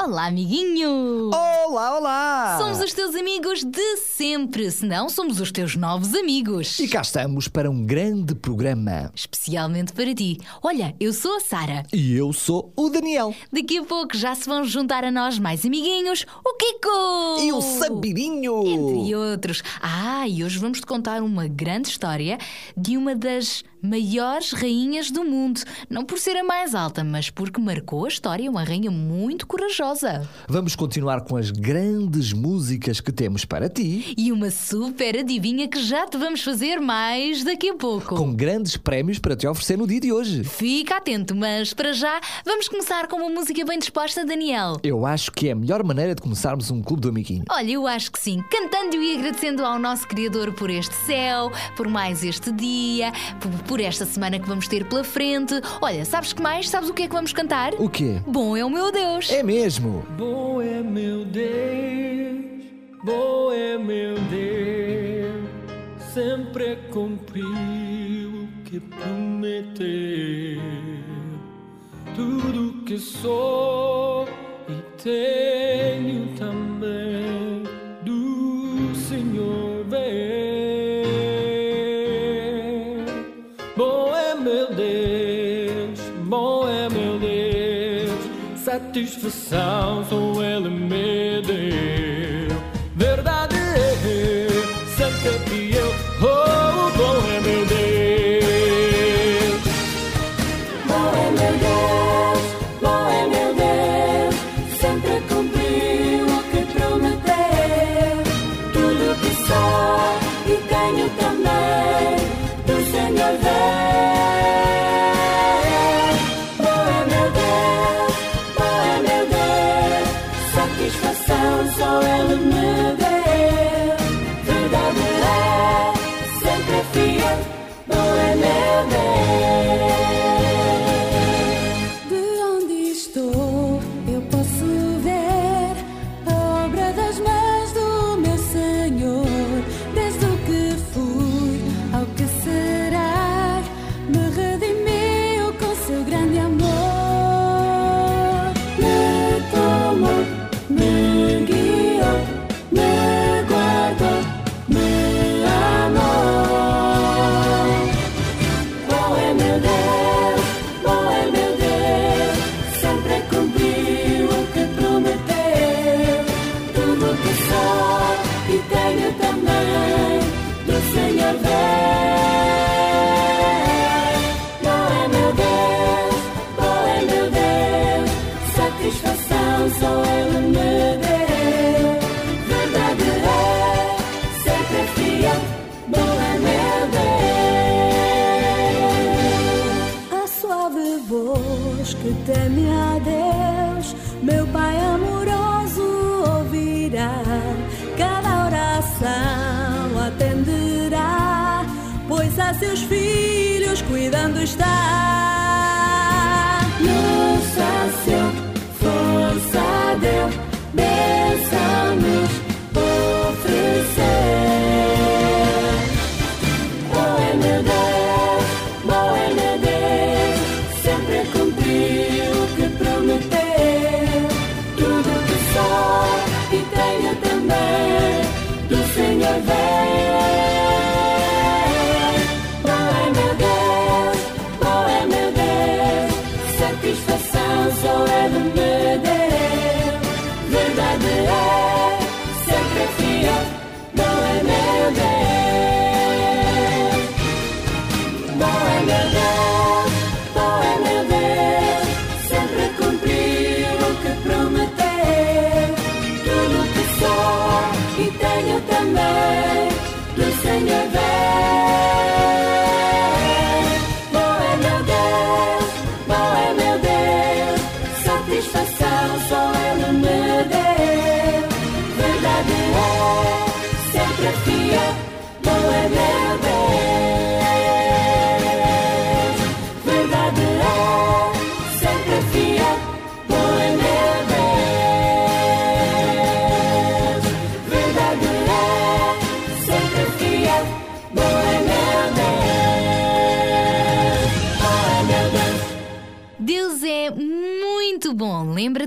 Olá, amiguinho! Olá, olá! Somos os teus amigos de sempre, se não somos os teus novos amigos. E cá estamos para um grande programa. Especialmente para ti. Olha, eu sou a Sara. E eu sou o Daniel. Daqui a pouco já se vão juntar a nós mais amiguinhos, o Kiko! E o Sabirinho! Entre outros. Ah, e hoje vamos te contar uma grande história de uma das maiores rainhas do mundo. Não por ser a mais alta, mas porque marcou a história uma rainha muito corajosa. Vamos continuar com as grandes músicas que temos para ti, E uma super adivinha que já te vamos fazer mais daqui a pouco. com grandes prémios para te oferecer no dia de hoje. Fica atento, mas para já vamos começar com uma música bem disposta, Daniel. Eu acho que é a melhor maneira de começarmos um clube do amiguinho. Olha, eu acho que sim. Cantando e agradecendo ao nosso Criador por este céu, por mais este dia, por, por esta semana que vamos ter pela frente. Olha, sabes que mais? Sabes o que é que vamos cantar? O quê? Bom é o meu Deus. É mesmo! Bom é meu Deus, bom é meu Deus, sempre cumpriu o que prometeu. Tudo que sou e tenho também satisfação só Ele me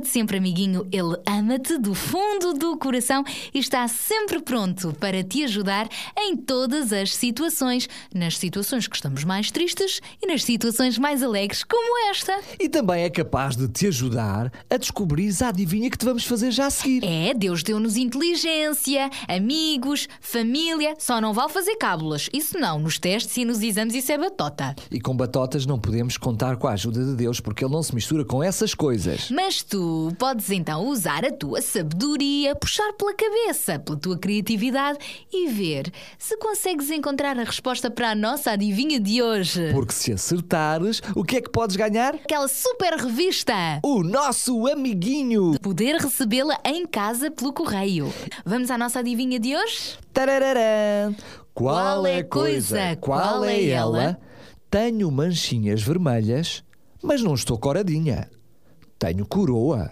lembra-te sempre, amiguinho, ele ama-te do fundo do coração e está sempre pronto para te ajudar em todas as situações. Nas situações que estamos mais tristes e nas situações mais alegres, como esta. E também é capaz de te ajudar a descobrir a adivinha que te vamos fazer já a seguir. É, Deus deu-nos inteligência, amigos, família. Só não vale fazer cábulas. Isso não, nos testes e nos exames isso é batota. E com batotas não podemos contar com a ajuda de Deus porque Ele não se mistura com essas coisas. Mas tu podes então usar a tua sabedoria, puxar pela cabeça, pela tua criatividade e ver se consegues encontrar a resposta para a nossa adivinha de hoje. Porque se acertares, o que é que podes ganhar? Aquela super revista! O nosso amiguinho! Poder recebê-la em casa pelo correio. Vamos à nossa adivinha de hoje? Tarararã. Qual, Qual é a coisa? Qual é ela? Tenho manchinhas vermelhas, mas não estou coradinha. Tenho coroa,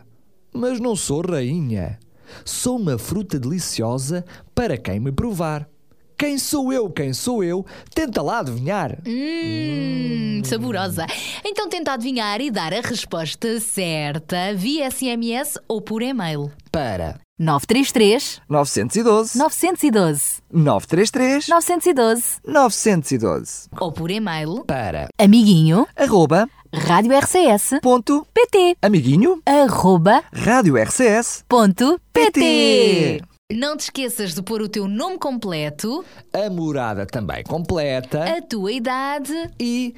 mas não sou rainha. Sou uma fruta deliciosa para quem me provar. Quem sou eu? Quem sou eu? Tenta lá adivinhar. Hum, saborosa. Então tenta adivinhar e dar a resposta certa via SMS ou por e-mail. Para 933 912 912 933 912 912 Ou por e-mail. para Amiguinho arroba Rádio RCS ponto PT amiguinho arroba rádio RCS ponto PT Não te esqueças de pôr o teu nome completo, a morada também completa a tua idade. e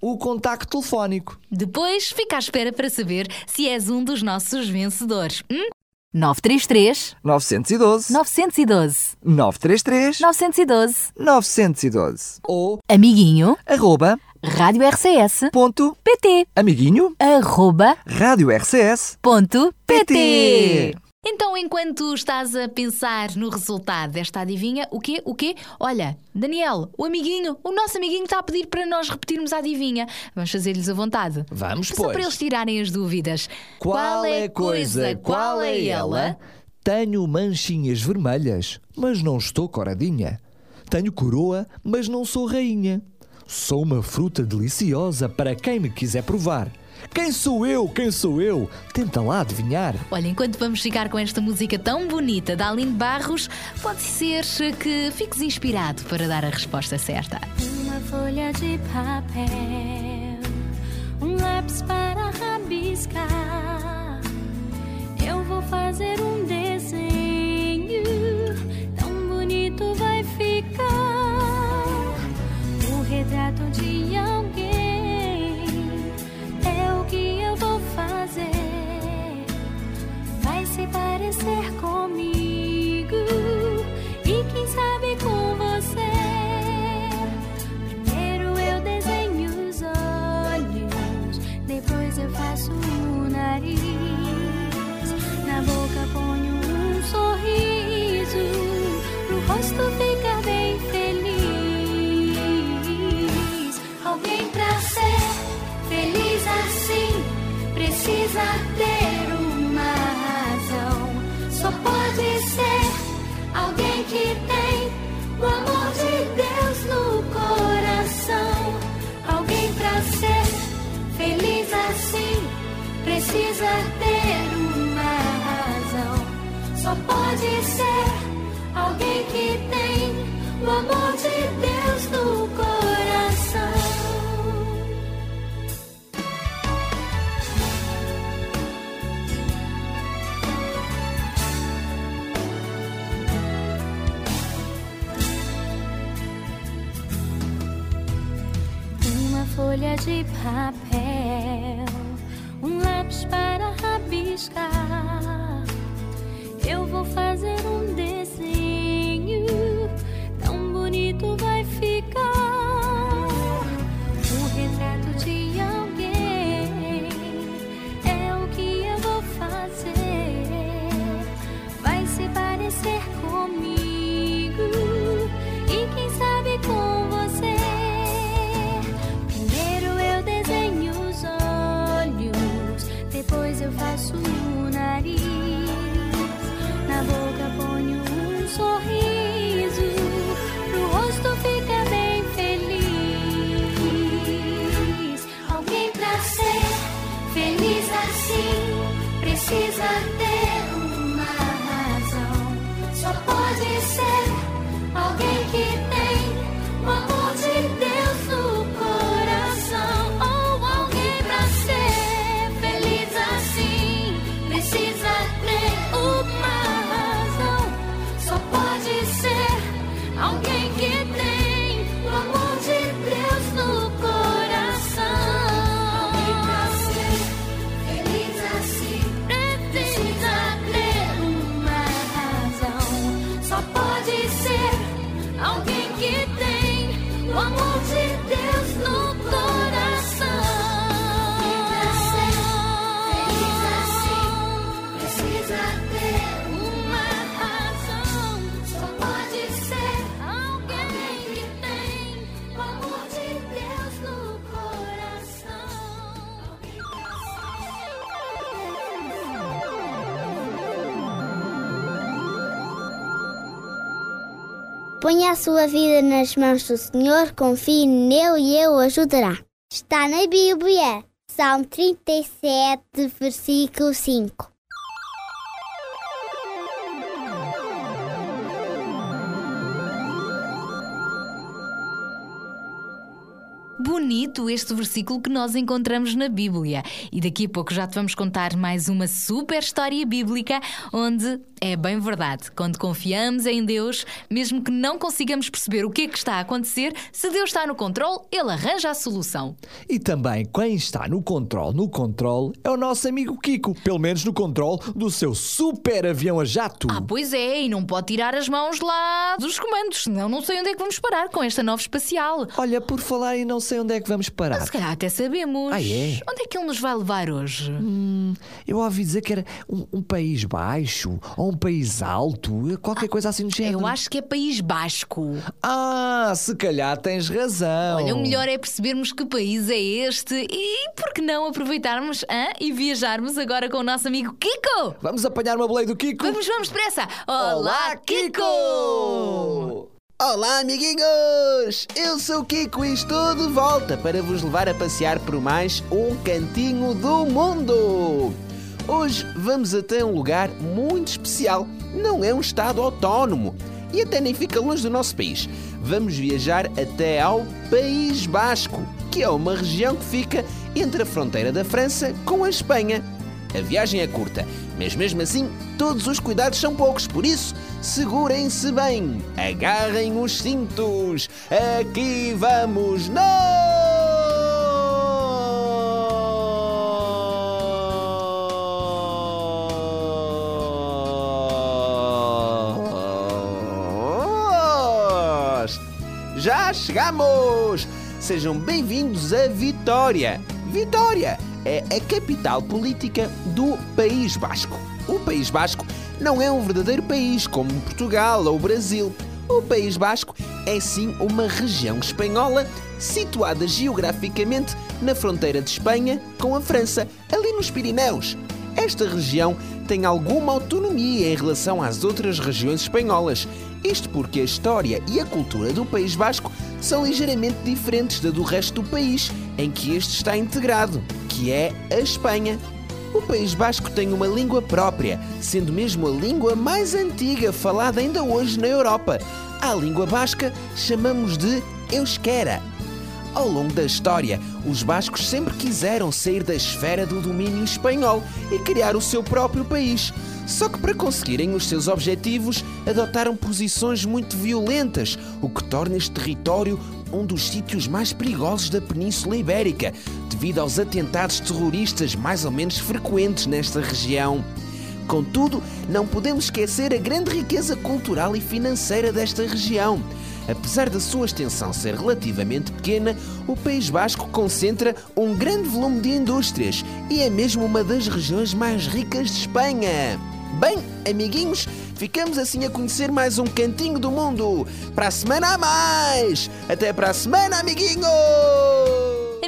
o contacto telefónico. Depois fica à espera para saber se és um dos nossos vencedores. Hum? 933 912 912 933 912 912 Ou Amiguinho arroba Rádio RCS ponto PT amiguinho arroba rádio RCS ponto PT Então, enquanto estás a pensar no resultado desta adivinha, o quê? O quê? Olha, Daniel, o amiguinho, o nosso amiguinho está a pedir para nós repetirmos a adivinha. Vamos fazer-lhes a vontade. Vamos, Só pois. para eles tirarem as dúvidas. Qual é a coisa? Qual é ela? Tenho manchinhas vermelhas, mas não estou coradinha. Tenho coroa, mas não sou rainha. Sou uma fruta deliciosa para quem me quiser provar. Quem sou eu? Quem sou eu? Tenta lá adivinhar. Olha, enquanto vamos ficar com esta música tão bonita da Aline Barros, pode ser que fiques inspirado para dar a resposta certa. Uma folha de papel, um lápis para rabiscar. Eu vou fazer um precisa ter uma razão. Só pode ser alguém que tem o amor de Deus no coração. Alguém pra ser feliz assim precisa ter uma razão. Só pode ser Uma folha de Ponha a sua vida nas mãos do Senhor, confie nele e ele o ajudará. Está na Bíblia, Salmo 37, versículo 5. Bonito este versículo que nós encontramos na Bíblia. E daqui a pouco já te vamos contar mais uma super história bíblica onde é bem verdade. Quando confiamos em Deus, mesmo que não consigamos perceber o que é que está a acontecer, se Deus está no controle, Ele arranja a solução. E também quem está no controle, no controle, é o nosso amigo Kiko, pelo menos no controle do seu super avião a jato. Ah, pois é, e não pode tirar as mãos lá dos comandos, senão não sei onde é que vamos parar com esta nova espacial. Olha, por falar em não sei onde é que vamos parar. Se calhar até sabemos. Ah, é? Onde é que ele nos vai levar hoje? Hum, eu ouvi dizer que era um, um país baixo ou um país alto, qualquer coisa assim do género. Eu acho que é País Basco. Ah, se calhar tens razão. Olha, o melhor é percebermos que país é este e por que não aproveitarmos hã? e viajarmos agora com o nosso amigo Kiko? Vamos apanhar uma boleia do Kiko? Vamos, vamos depressa! Olá, Kiko! Olá, amiguinhos! Eu sou o Kiko e estou de volta para vos levar a passear por mais um cantinho do mundo! Hoje vamos até um lugar muito especial. Não é um estado autónomo e até nem fica longe do nosso país. Vamos viajar até ao País Basco, que é uma região que fica entre a fronteira da França com a Espanha. A viagem é curta, mas mesmo assim todos os cuidados são poucos, por isso segurem-se bem, agarrem os cintos, aqui vamos nós! Chegamos! Sejam bem-vindos a Vitória. Vitória é a capital política do País Basco. O País Basco não é um verdadeiro país como Portugal ou Brasil. O País Basco é sim uma região espanhola situada geograficamente na fronteira de Espanha com a França, ali nos Pirineus. Esta região tem alguma autonomia em relação às outras regiões espanholas. Isto porque a história e a cultura do País Basco são ligeiramente diferentes da do resto do país, em que este está integrado, que é a Espanha. O País Basco tem uma língua própria, sendo mesmo a língua mais antiga falada ainda hoje na Europa. A língua basca chamamos de euskera. Ao longo da história, os bascos sempre quiseram sair da esfera do domínio espanhol e criar o seu próprio país. Só que para conseguirem os seus objetivos, adotaram posições muito violentas, o que torna este território um dos sítios mais perigosos da Península Ibérica, devido aos atentados terroristas mais ou menos frequentes nesta região. Contudo, não podemos esquecer a grande riqueza cultural e financeira desta região. Apesar da sua extensão ser relativamente pequena, o País Basco concentra um grande volume de indústrias e é mesmo uma das regiões mais ricas de Espanha. Bem, amiguinhos, ficamos assim a conhecer mais um cantinho do mundo. Para a semana a mais! Até para a semana, amiguinho!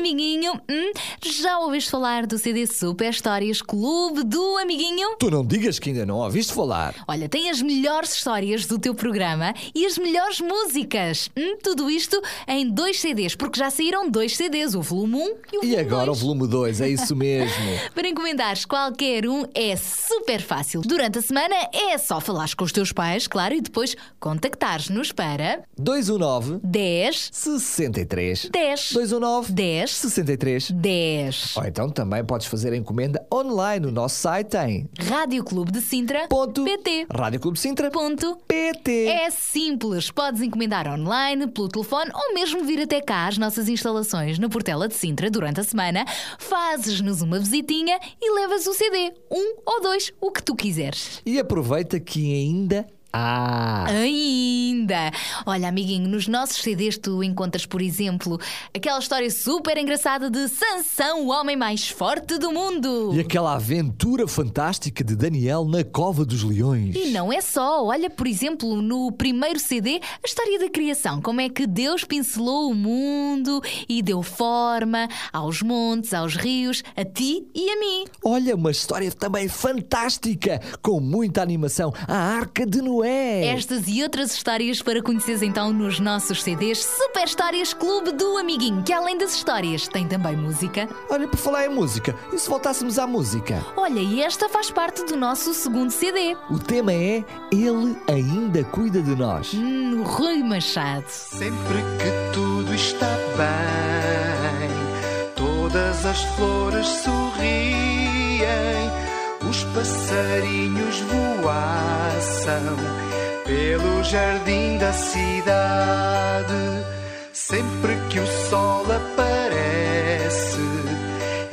Amiguinho, hum, já ouviste falar do CD Super Histórias Clube do Amiguinho? Tu não digas que ainda não ouviste falar. Olha, tem as melhores histórias do teu programa e as melhores músicas. Hum, tudo isto em dois CDs, porque já saíram dois CDs, o volume 1 e o volume E agora 2. o volume 2, é isso mesmo. Para encomendares qualquer um é super fácil. Durante a semana é só falares com os teus pais, claro, e depois contactares-nos para 219 10 63 10 219 10 63 10. Ou então também podes fazer a encomenda online no nosso site em Rádio Clube de Sintra ponto PT. Rádio Clube Sintra Ponto. PT. É simples, podes encomendar online, pelo telefone ou mesmo vir até cá às nossas instalações na Portela de Sintra durante a semana, fazes-nos uma visitinha e levas o CD, um ou dois, o que tu quiseres. E aproveita que ainda há. Ainda! Olha, amiguinho, nos nossos CDs tu encontras, por exemplo, aquela história super engraçada de Sansão, o homem mais forte do mundo. E aquela aventura fantástica de Daniel na Cova dos Leões. E não é só, olha, por exemplo, no primeiro CD, a história da criação, como é que Deus pincelou o mundo e deu forma aos montes, aos rios, a ti e a mim. Olha, uma história também fantástica, com muita animação. A Arca de Noé. É! Estas e outras histórias para conheceres então nos nossos CDs Super Histórias Clube do Amiguinho, que além das histórias tem também música. Olha, por falar em música, e se voltássemos à música? Olha, e esta faz parte do nosso segundo CD. O tema é Ele ainda cuida de nós. Hum, Rui Machado. Sempre que tudo está bem, todas as flores sorriem, passarinhos voaçam pelo jardim da cidade. Sempre que o sol aparece,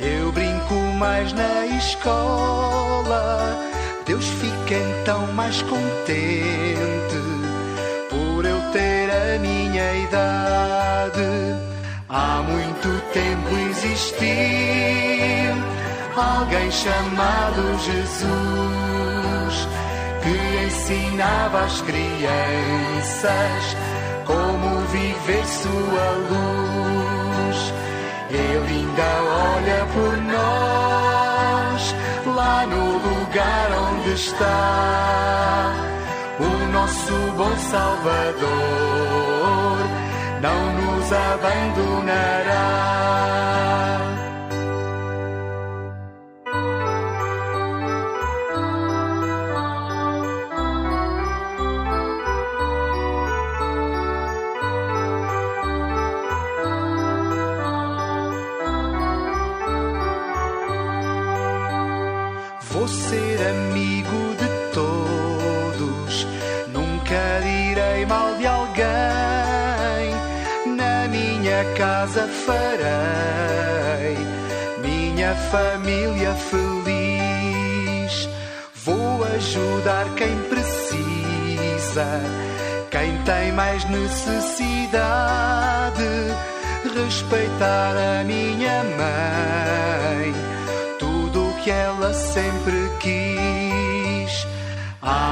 eu brinco mais na escola. Deus fica então mais contente por eu ter a minha idade. Há muito tempo existiu alguém chamado Jesus que ensinava às crianças como viver sua luz. Ele ainda olha por nós lá no lugar onde está o nosso bom Salvador não nos abandonará. Vou ser amigo de todos, nunca direi mal de alguém. Na minha casa farei minha família feliz. Vou ajudar quem precisa, quem tem mais necessidade. Respeitar a minha mãe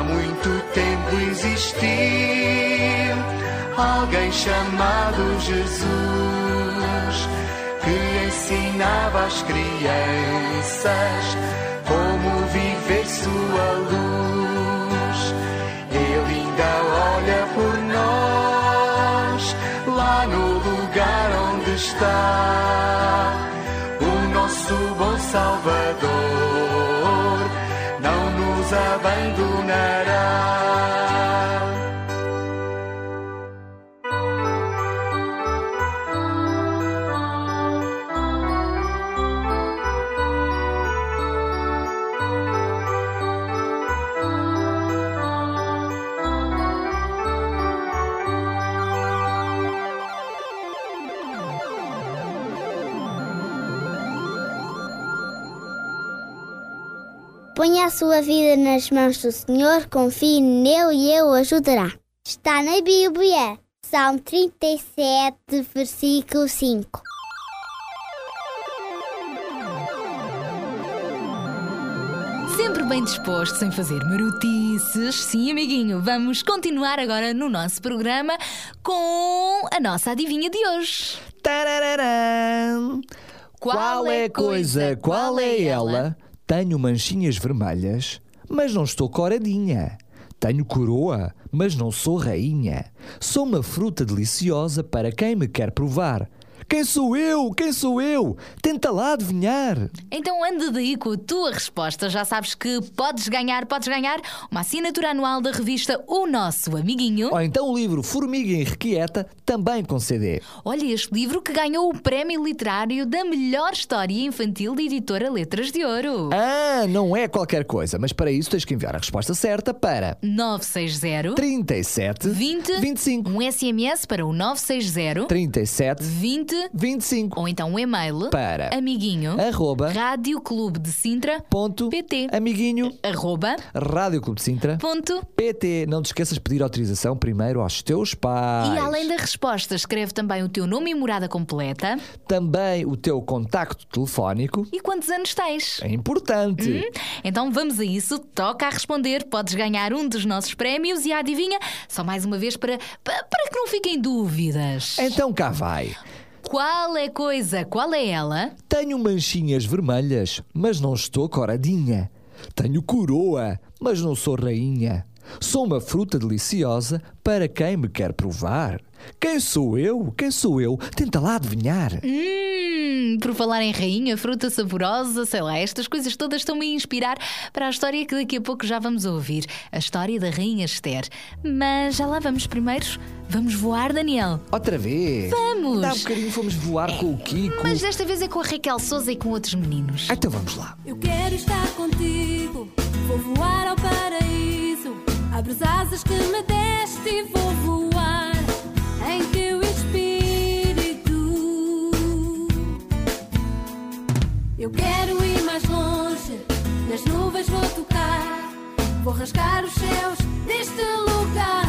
Há muito tempo existiu alguém chamado Jesus que ensinava às crianças como viver sua luz. Ele ainda olha por nós lá no lugar onde está o nosso bom Salvador não nos abandonará. Ponha a sua vida nas mãos do Senhor, confie nele e ele o ajudará. Está na Bíblia, Salmo 37, versículo 5. Sempre bem disposto, sem fazer marotices. Sim, amiguinho, vamos continuar agora no nosso programa com a nossa adivinha de hoje. Tarararã. Qual é a coisa, qual é ela? Tenho manchinhas vermelhas, mas não estou coradinha. Tenho coroa, mas não sou rainha. Sou uma fruta deliciosa para quem me quer provar. Quem sou eu? Quem sou eu? Tenta lá adivinhar. Então anda daí com a tua resposta. Já sabes que podes ganhar, podes ganhar uma assinatura anual da revista O Nosso Amiguinho. Ou então o livro Formiga Irrequieta, também com CD. Olha este livro que ganhou o prémio literário da melhor história infantil da editora Letras de Ouro. Ah, não é qualquer coisa, mas para isso tens que enviar a resposta certa para 960 37 20 25. Um SMS para o 960 37 20 25. ou então um e-mail Para amiguinho arroba Rádio Clube de Sintra ponto PT amiguinho arroba Rádio Clube de Sintra ponto PT. Não te esqueças de pedir autorização primeiro aos teus pais. E além da resposta, escreve também o teu nome e morada completa Também o teu contacto telefónico. e quantos anos tens. É importante. Hum? Então vamos a isso, toca a responder, podes ganhar um dos nossos prémios e adivinha, só mais uma vez para, pa- para que não fiquem dúvidas. Então cá vai. Qual é coisa, qual é ela? Tenho manchinhas vermelhas, mas não estou coradinha. Tenho coroa, mas não sou rainha. Sou uma fruta deliciosa para quem me quer provar. Quem sou eu? Quem sou eu? Tenta lá adivinhar. Hum, por falar em rainha, fruta saborosa, sei lá, estas coisas todas estão-me a inspirar para a história que daqui a pouco já vamos ouvir. A história da Rainha Esther. Mas já lá vamos primeiro. Vamos voar, Daniel. Outra vez? Vamos! Há um bocadinho fomos voar com o Kiko. Mas desta vez é com a Raquel Souza e com outros meninos. Então vamos lá. Eu quero estar contigo, vou voar ao paraíso. Abre as asas que me deste e vou voar Eu quero ir mais longe, nas nuvens vou tocar, vou rasgar os céus deste lugar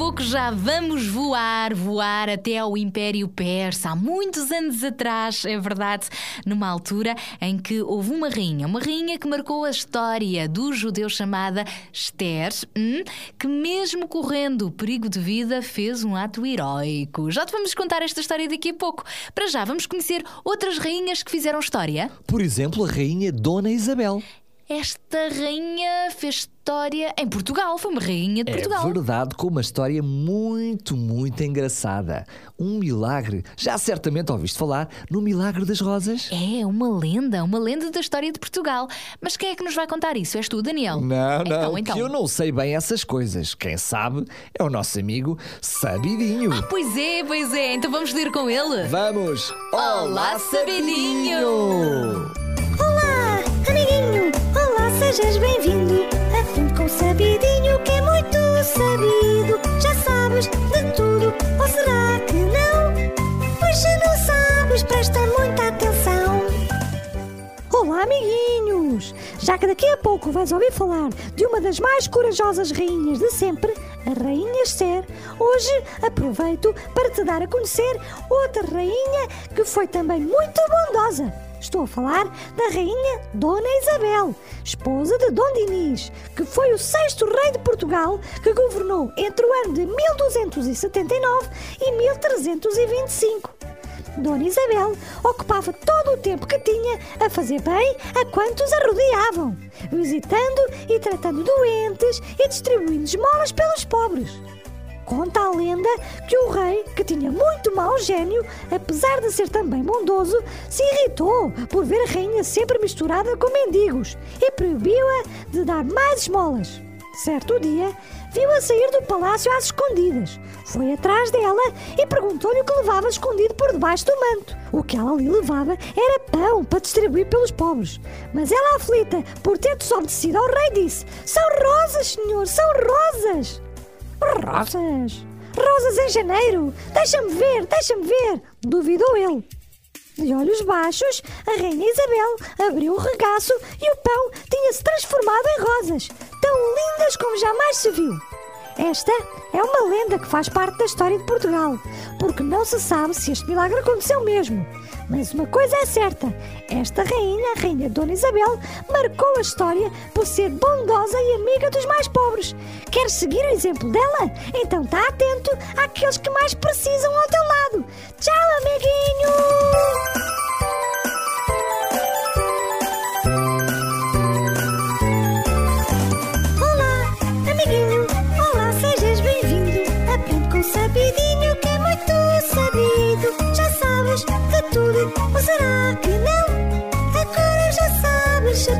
pouco já vamos voar, voar até ao Império Persa. Há muitos anos atrás, é verdade, numa altura em que houve uma rainha, uma rainha que marcou a história dos judeus chamada Esther, hum, que mesmo correndo o perigo de vida fez um ato heróico. Já te vamos contar esta história daqui a pouco. Para já, vamos conhecer outras rainhas que fizeram história. Por exemplo, a rainha Dona Isabel. Esta rainha fez história em Portugal. Foi uma rainha de Portugal. É verdade, com uma história muito, muito engraçada. Um milagre. Já certamente ouviste falar no Milagre das Rosas? É uma lenda, uma lenda da história de Portugal. Mas quem é que nos vai contar isso? És tu, Daniel? Não, não, Então, então. eu não sei bem essas coisas. Quem sabe é o nosso amigo Sabidinho. Ah, pois é, pois é. Então vamos ler com ele. Vamos! Olá, Sabidinho! Olá, amiguinho! Olá, sejas bem-vindo! Aprende com o Sabidinho que é muito sabido. Já sabes de tudo, ou será que não? Pois se não sabes, presta muita atenção. Olá, amiguinhos! Já que daqui a pouco vais ouvir falar de uma das mais corajosas rainhas de sempre, a Rainha Esther, hoje aproveito para te dar a conhecer outra rainha que foi também muito bondosa. Estou a falar da Rainha Dona Isabel, esposa de Dom Dinis, que foi o sexto rei de Portugal que governou entre o ano de 1279 e 1325. Dona Isabel ocupava todo o tempo que tinha a fazer bem a quantos a rodeavam, visitando e tratando doentes e distribuindo esmolas pelos pobres. Conta a lenda que o rei, que tinha muito mau gênio, apesar de ser também bondoso, se irritou por ver a rainha sempre misturada com mendigos e proibiu-a de dar mais esmolas. Certo dia, viu-a sair do palácio às escondidas. Foi atrás dela e perguntou-lhe o que levava escondido por debaixo do manto. O que ela lhe levava era pão para distribuir pelos pobres. Mas ela, aflita por ter desobedecido ao rei, disse: São rosas, senhor, são rosas! Rosas? Rosas em janeiro? Deixa-me ver, deixa-me ver! Duvidou ele. De olhos baixos, a Rainha Isabel abriu o regaço e o pão tinha-se transformado em rosas, tão lindas como jamais se viu. Esta é uma lenda que faz parte da história de Portugal, porque não se sabe se este milagre aconteceu mesmo. Mas uma coisa é certa: esta rainha, a Rainha Dona Isabel, marcou a história por ser bondosa e amiga dos mais pobres. Quer seguir o exemplo dela? Então está atento àqueles que mais precisam ao teu lado. Tchau, amiguinho!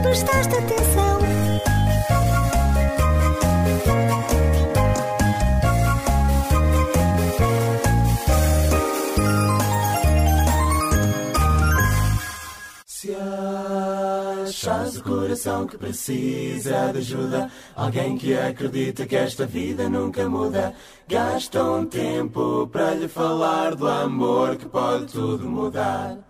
Prestaste atenção. Se achas o coração que precisa de ajuda, alguém que acredita que esta vida nunca muda, gasta um tempo para lhe falar do amor que pode tudo mudar.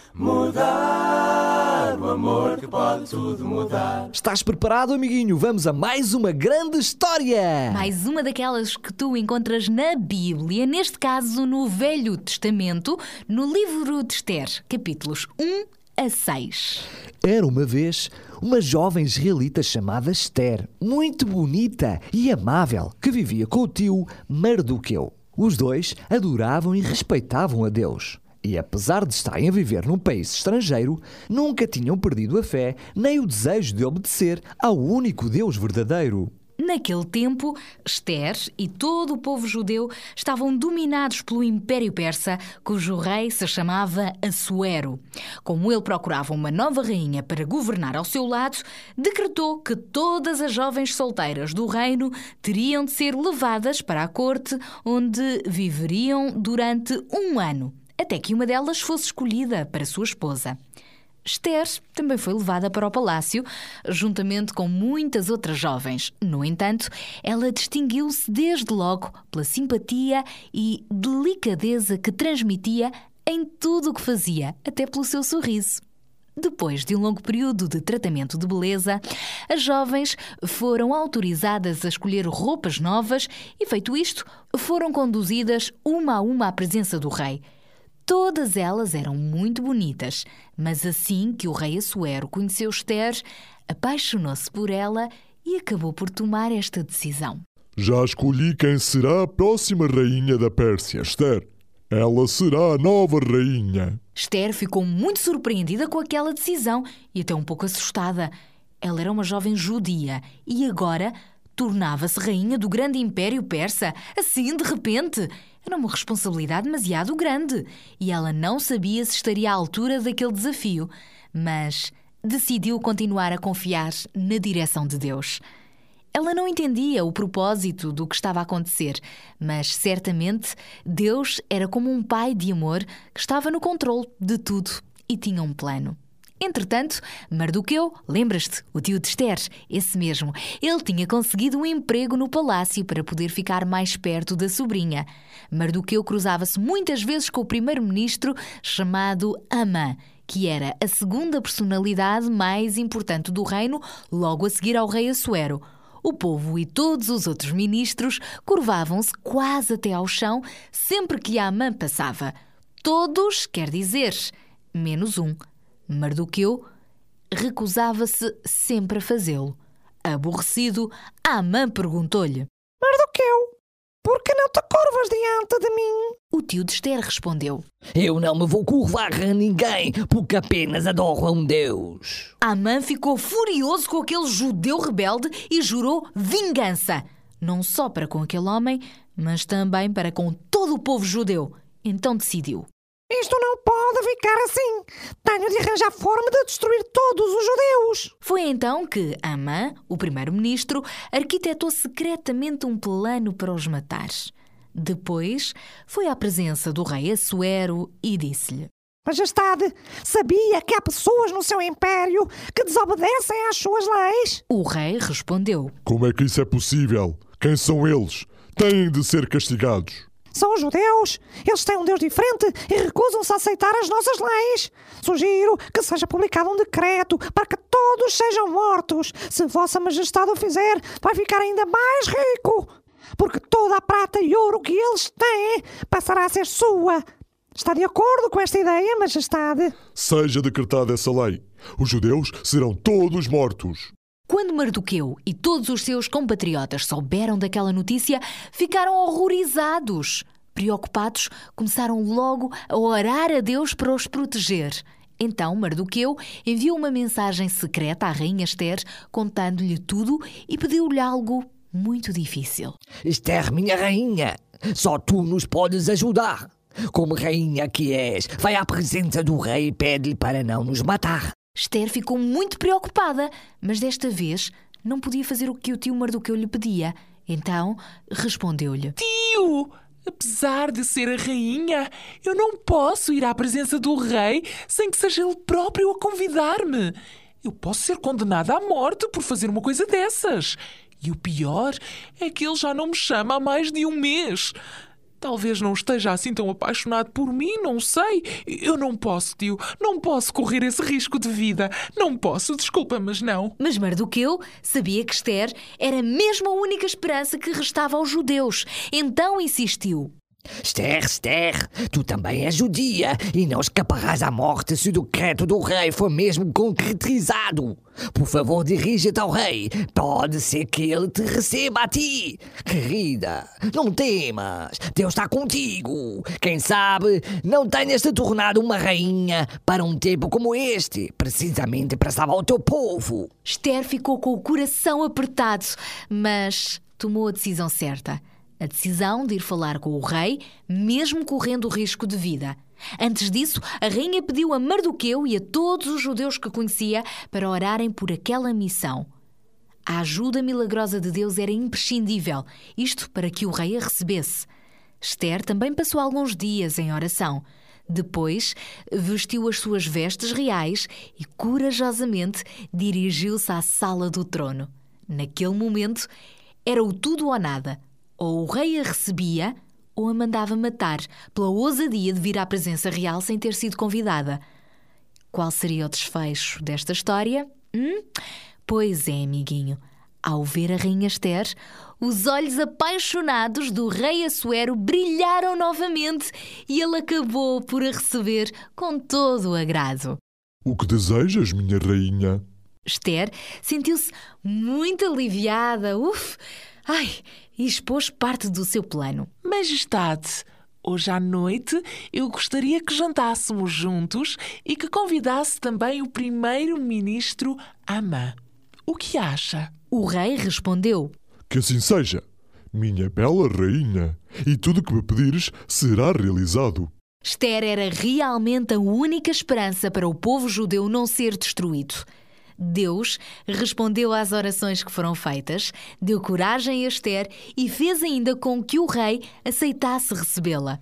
mudar, o amor que pode tudo mudar. Estás preparado, amiguinho? Vamos a mais uma grande história! Mais uma daquelas que tu encontras na Bíblia, neste caso no Velho Testamento, no livro de Esther, capítulos 1 a 6. Era uma vez uma jovem israelita chamada Esther, muito bonita e amável, que vivia com o tio Mardoqueu. Os dois adoravam e respeitavam a Deus. E apesar de estarem a viver num país estrangeiro, nunca tinham perdido a fé nem o desejo de obedecer ao único Deus verdadeiro. Naquele tempo, Esther e todo o povo judeu estavam dominados pelo Império Persa, cujo rei se chamava Assuero. Como ele procurava uma nova rainha para governar ao seu lado, decretou que todas as jovens solteiras do reino teriam de ser levadas para a corte, onde viveriam durante um ano até que uma delas fosse escolhida para sua esposa. Esther também foi levada para o palácio, juntamente com muitas outras jovens. No entanto, ela distinguiu-se desde logo pela simpatia e delicadeza que transmitia em tudo o que fazia, até pelo seu sorriso. Depois de um longo período de tratamento de beleza, as jovens foram autorizadas a escolher roupas novas e, feito isto, foram conduzidas uma a uma à presença do rei. Todas elas eram muito bonitas, mas assim que o rei Assuero conheceu Esther, apaixonou-se por ela e acabou por tomar esta decisão. Já escolhi quem será a próxima rainha da Pérsia, Esther. Ela será a nova rainha. Esther ficou muito surpreendida com aquela decisão e até um pouco assustada. Ela era uma jovem judia e agora tornava-se rainha do grande império persa, assim de repente. Era uma responsabilidade demasiado grande e ela não sabia se estaria à altura daquele desafio, mas decidiu continuar a confiar na direção de Deus. Ela não entendia o propósito do que estava a acontecer, mas certamente Deus era como um pai de amor que estava no controle de tudo e tinha um plano. Entretanto, Mardoqueu, lembras-te, o tio de Esther, esse mesmo, ele tinha conseguido um emprego no palácio para poder ficar mais perto da sobrinha. Mardoqueu cruzava-se muitas vezes com o primeiro-ministro chamado Amã, que era a segunda personalidade mais importante do reino, logo a seguir ao rei Assuero. O povo e todos os outros ministros curvavam-se quase até ao chão sempre que Amã passava. Todos, quer dizer, menos um. Mardoqueu recusava-se sempre a fazê-lo. Aborrecido, Amã perguntou-lhe: Mardoqueu, por que não te curvas diante de mim? O tio de Esther respondeu: Eu não me vou curvar a ninguém, porque apenas adoro a um Deus. Amã ficou furioso com aquele judeu rebelde e jurou vingança, não só para com aquele homem, mas também para com todo o povo judeu. Então decidiu: Isto não pode ficar assim. Tenho de arranjar forma de destruir todos os judeus. Foi então que Amã, o primeiro-ministro, arquitetou secretamente um plano para os matar. Depois foi à presença do rei Assuero e disse-lhe: Majestade, sabia que há pessoas no seu império que desobedecem às suas leis? O rei respondeu: Como é que isso é possível? Quem são eles? Têm de ser castigados. São os judeus. Eles têm um Deus diferente e recusam-se a aceitar as nossas leis. Sugiro que seja publicado um decreto para que todos sejam mortos. Se Vossa Majestade o fizer, vai ficar ainda mais rico. Porque toda a prata e ouro que eles têm passará a ser sua. Está de acordo com esta ideia, Majestade? Seja decretada essa lei. Os judeus serão todos mortos. Quando Mardoqueu e todos os seus compatriotas souberam daquela notícia, ficaram horrorizados. Preocupados, começaram logo a orar a Deus para os proteger. Então Mardoqueu enviou uma mensagem secreta à rainha Esther, contando-lhe tudo e pediu-lhe algo muito difícil. Esther, minha rainha, só tu nos podes ajudar. Como rainha que és, vai à presença do rei e pede-lhe para não nos matar. Esther ficou muito preocupada, mas desta vez não podia fazer o que o tio Mardoqueu lhe pedia. Então respondeu-lhe: Tio, Apesar de ser a rainha, eu não posso ir à presença do rei sem que seja ele próprio a convidar-me. Eu posso ser condenada à morte por fazer uma coisa dessas. E o pior é que ele já não me chama há mais de um mês. Talvez não esteja assim tão apaixonado por mim, não sei. Eu não posso, tio. Não posso correr esse risco de vida. Não posso, desculpa, mas não. Mas Mardoqueu sabia que Esther era mesmo a única esperança que restava aos judeus. Então insistiu. Esther, Esther, tu também és judia e não escaparás à morte se o decreto do rei for mesmo concretizado. Por favor, dirige-te ao rei. Pode ser que ele te receba a ti. Querida, não temas. Deus está contigo. Quem sabe não tenhas te tornado uma rainha para um tempo como este, precisamente para salvar o teu povo. Esther ficou com o coração apertado, mas tomou a decisão certa a decisão de ir falar com o rei, mesmo correndo o risco de vida. Antes disso, a rainha pediu a Mardoqueu e a todos os judeus que conhecia para orarem por aquela missão. A ajuda milagrosa de Deus era imprescindível, isto para que o rei a recebesse. Esther também passou alguns dias em oração. Depois, vestiu as suas vestes reais e corajosamente dirigiu-se à sala do trono. Naquele momento, era o tudo ou nada ou o rei a recebia ou a mandava matar pela ousadia de vir à presença real sem ter sido convidada. Qual seria o desfecho desta história? Hum? Pois é, amiguinho. Ao ver a Rainha Esther, os olhos apaixonados do rei Assuero brilharam novamente e ele acabou por a receber com todo o agrado. O que desejas, minha rainha? Esther sentiu-se muito aliviada. Uf! Ai, e expôs parte do seu plano. Majestade, hoje à noite eu gostaria que jantássemos juntos e que convidasse também o primeiro-ministro Amã. O que acha? O rei respondeu: Que assim seja, minha bela rainha, e tudo o que me pedires será realizado. Esther era realmente a única esperança para o povo judeu não ser destruído. Deus respondeu às orações que foram feitas, deu coragem a Esther e fez ainda com que o rei aceitasse recebê-la.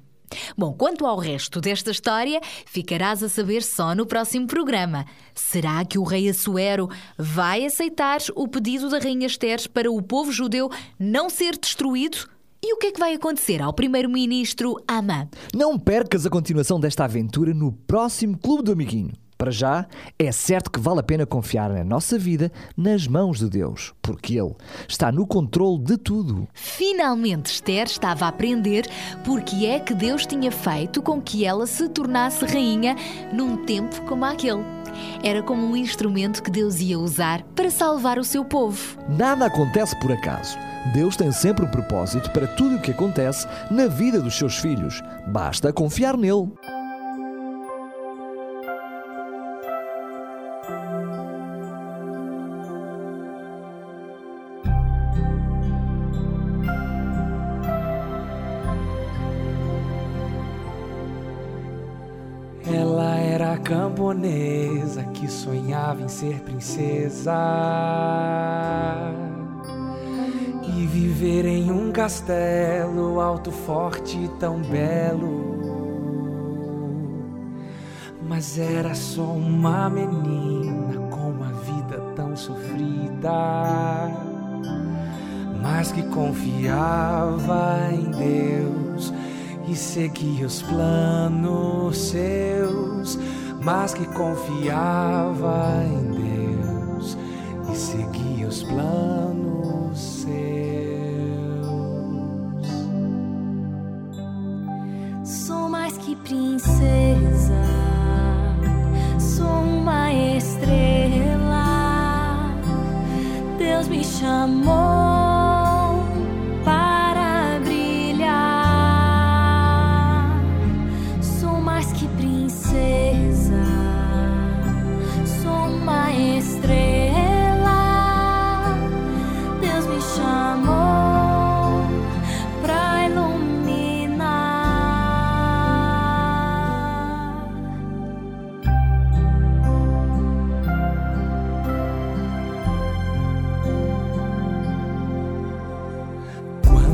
Bom, quanto ao resto desta história, ficarás a saber só no próximo programa. Será que o rei Assuero vai aceitar o pedido da rainha Esther para o povo judeu não ser destruído? E o que é que vai acontecer ao primeiro-ministro Amã? Não percas a continuação desta aventura no próximo Clube do Amiguinho. Para já, é certo que vale a pena confiar a nossa vida nas mãos de Deus, porque Ele está no controle de tudo. Finalmente, Esther estava a aprender porque é que Deus tinha feito com que ela se tornasse rainha num tempo como aquele. Era como um instrumento que Deus ia usar para salvar o seu povo. Nada acontece por acaso. Deus tem sempre um propósito para tudo o que acontece na vida dos seus filhos. Basta confiar nele. Camponesa que sonhava em ser princesa e viver em um castelo alto, forte e tão belo. Mas era só uma menina com uma vida tão sofrida, mas que confiava em Deus e seguia os planos seus, mas que confiava em Deus e seguia os planos seus. Sou mais que princesa, sou uma estrela. Deus me chamou.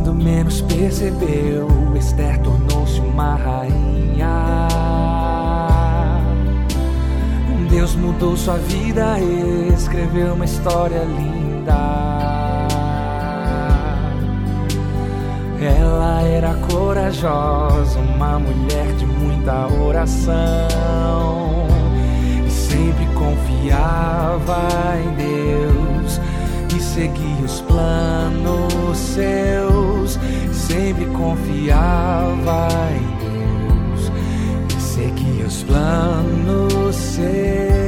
Quando menos percebeu, Esther tornou-se uma rainha. Deus mudou sua vida e escreveu uma história linda. Ela era corajosa, uma mulher de muita oração. E sempre confiava em Deus segui os planos seus, sempre confiava em Deus. Segui os planos seus.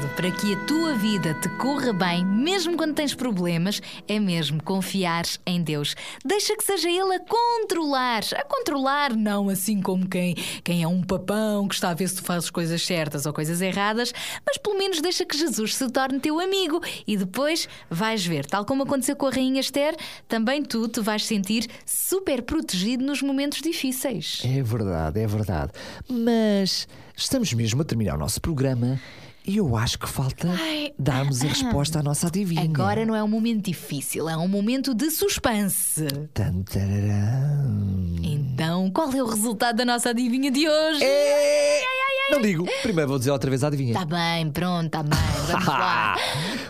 Segredo para que a tua vida te corra bem, mesmo quando tens problemas, é mesmo confiar em Deus. Deixa que seja Ele a controlar. A controlar, não assim como quem, quem é um papão que está a ver se tu fazes coisas certas ou coisas erradas, mas pelo menos deixa que Jesus se torne teu amigo e depois vais ver, tal como aconteceu com a Rainha Esther, também tu te vais sentir super protegido nos momentos difíceis. É verdade, é verdade. Mas estamos mesmo a terminar o nosso programa e eu acho que falta Ai. darmos a resposta à nossa adivinha. Agora não é um momento difícil, é um momento de suspense. Então, qual é o resultado da nossa adivinha de hoje? É... Não digo. Primeiro vou dizer outra vez a adivinha. Tá bem, pronto, tá bem. Vamos lá.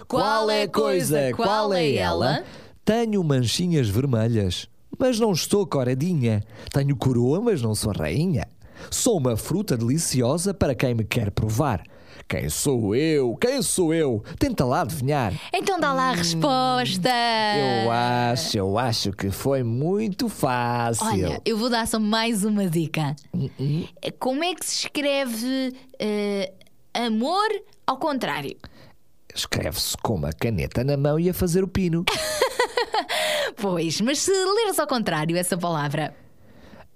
Qual é a coisa? Qual é ela? Tenho manchinhas vermelhas, mas não estou coradinha. Tenho coroa, mas não sou rainha. Sou uma fruta deliciosa para quem me quer provar. Quem sou eu? Quem sou eu? Tenta lá adivinhar. Então dá lá a resposta. Eu acho, eu acho que foi muito fácil. Olha, eu vou dar só mais uma dica. Como é que se escreve eh, amor ao contrário? Escreve-se com uma caneta na mão e a fazer o pino. Pois, mas se leres ao contrário essa palavra,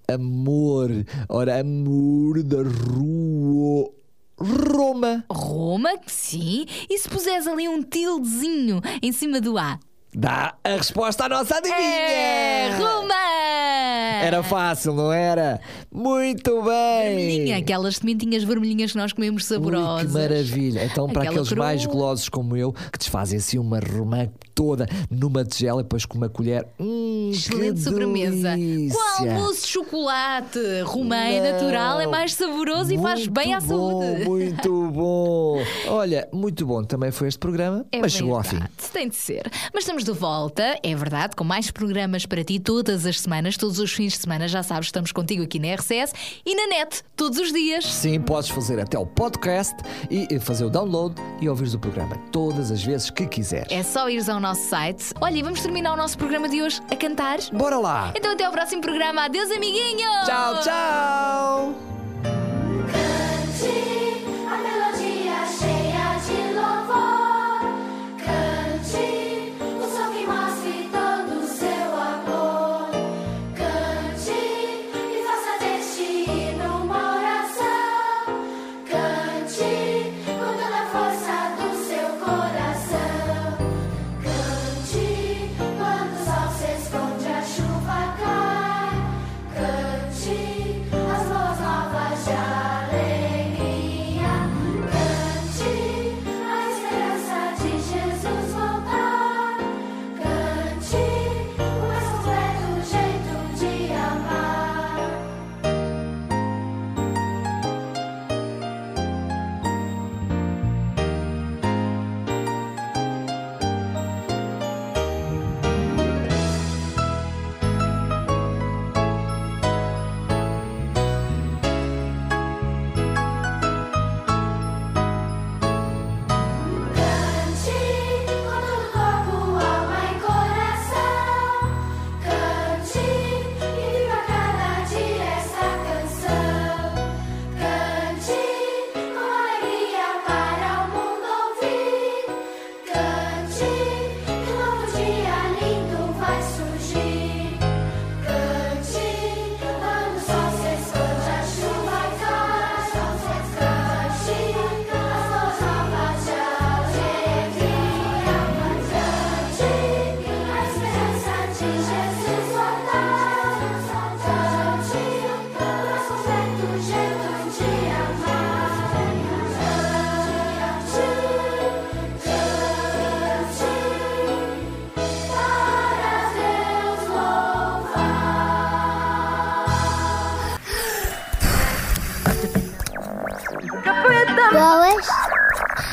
Amor. Ora, amor da rua. Roma. Roma, sim. E se puseres ali um tildezinho em cima do A? Dá a resposta à nossa adivinha. É Roma! Era fácil, não era? Muito bem. Vermelhinha, aquelas sementinhas vermelhinhas que nós comemos Ui, saborosas. que maravilha. Então, para Aquela aqueles mais coroa. golosos como eu, que desfazem assim uma romã toda numa tigela e depois com uma colher. Hum, Excelente sobremesa. delícia. Com almoço de chocolate. Romã natural, é mais saboroso e faz bem à bom, saúde. Muito bom. Olha, muito bom também foi este programa, É mas chegou ao fim. Tem de ser. Mas estamos de volta, é verdade, com mais programas para ti todas as semanas, todos os fins de semana, já sabes, estamos contigo aqui na RCS e na net, todos os dias. Sim, podes fazer até o podcast e e fazer o download e ouvires o programa todas as vezes que quiseres. É só ires ao nosso site. Olha, e vamos terminar o nosso programa de hoje a cantar? Bora lá! Então até ao próximo programa. Adeus, amiguinho! Tchau, tchau!